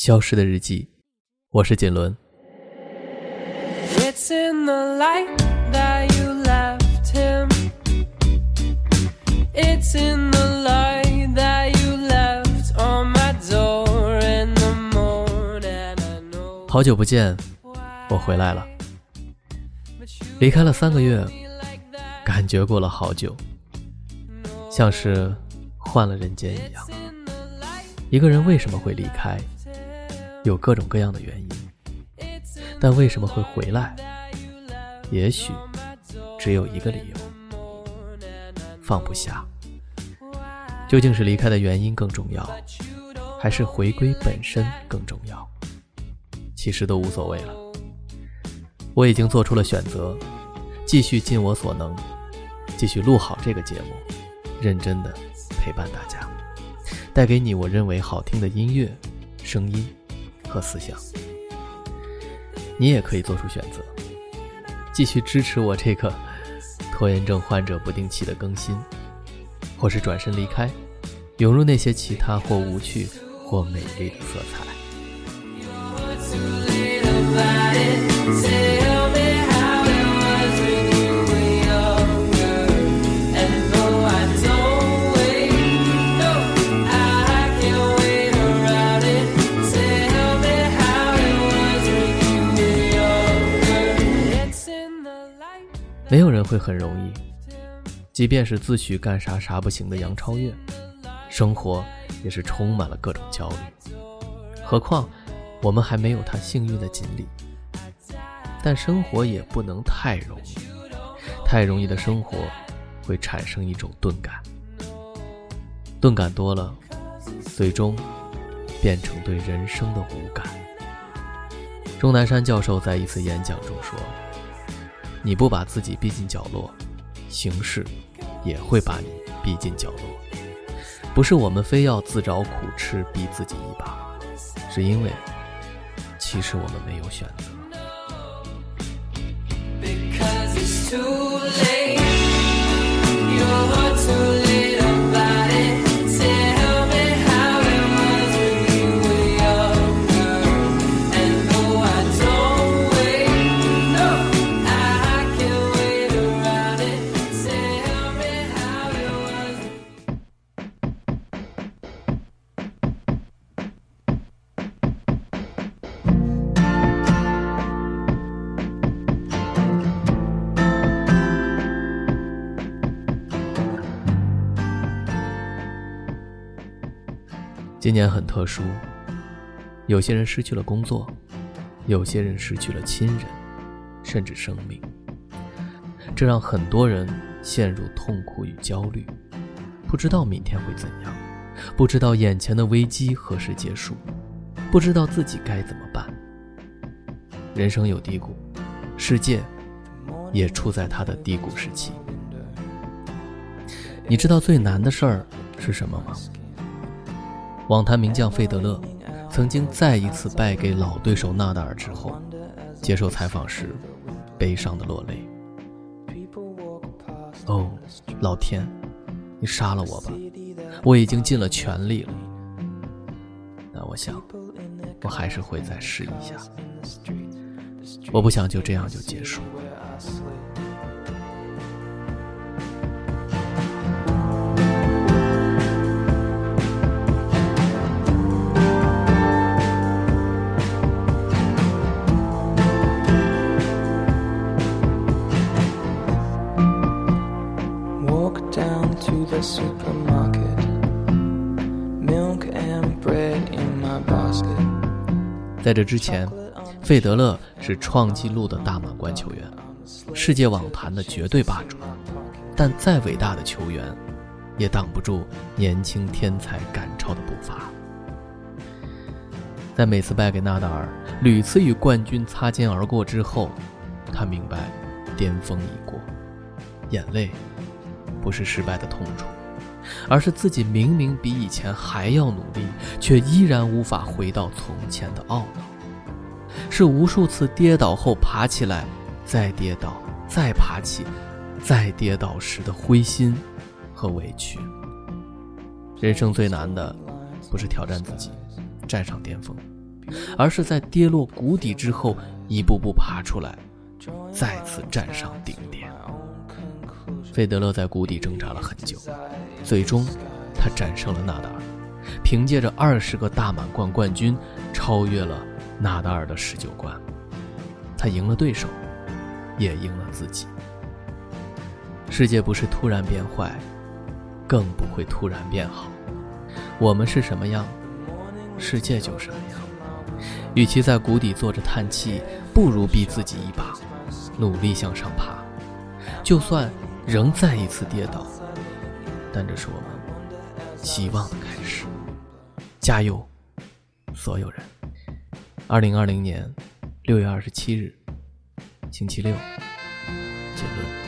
消失的日记，我是锦纶。好久不见，我回来了。离开了三个月，感觉过了好久，像是换了人间一样。一个人为什么会离开？有各种各样的原因，但为什么会回来？也许只有一个理由：放不下。究竟是离开的原因更重要，还是回归本身更重要？其实都无所谓了。我已经做出了选择，继续尽我所能，继续录好这个节目，认真的陪伴大家，带给你我认为好听的音乐、声音。和思想，你也可以做出选择，继续支持我这个拖延症患者不定期的更新，或是转身离开，涌入那些其他或无趣或美丽的色彩。会很容易，即便是自诩干啥啥不行的杨超越，生活也是充满了各种焦虑。何况我们还没有他幸运的锦鲤。但生活也不能太容易，太容易的生活会产生一种钝感，钝感多了，最终变成对人生的无感。钟南山教授在一次演讲中说。你不把自己逼进角落，形势也会把你逼进角落。不是我们非要自找苦吃逼自己一把，是因为其实我们没有选择。今年很特殊，有些人失去了工作，有些人失去了亲人，甚至生命。这让很多人陷入痛苦与焦虑，不知道明天会怎样，不知道眼前的危机何时结束，不知道自己该怎么办。人生有低谷，世界也处在它的低谷时期。你知道最难的事儿是什么吗？网坛名将费德勒曾经再一次败给老对手纳达尔之后，接受采访时悲伤的落泪。哦，老天，你杀了我吧！我已经尽了全力了。但我想，我还是会再试一下。我不想就这样就结束。在这之前，费德勒是创纪录的大满贯球员，世界网坛的绝对霸主。但再伟大的球员，也挡不住年轻天才赶超的步伐。在每次败给纳达尔，屡次与冠军擦肩而过之后，他明白巅峰已过，眼泪不是失败的痛楚。而是自己明明比以前还要努力，却依然无法回到从前的懊恼；是无数次跌倒后爬起来，再跌倒，再爬起，再跌倒时的灰心和委屈。人生最难的，不是挑战自己，站上巅峰，而是在跌落谷底之后一步步爬出来，再次站上顶点。费德勒在谷底挣扎了很久，最终他战胜了纳达尔，凭借着二十个大满贯冠军，超越了纳达尔的十九冠。他赢了对手，也赢了自己。世界不是突然变坏，更不会突然变好。我们是什么样，世界就什么样。与其在谷底坐着叹气，不如逼自己一把，努力向上爬。就算仍再一次跌倒，但这是我们希望的开始。加油，所有人！二零二零年六月二十七日，星期六，结论。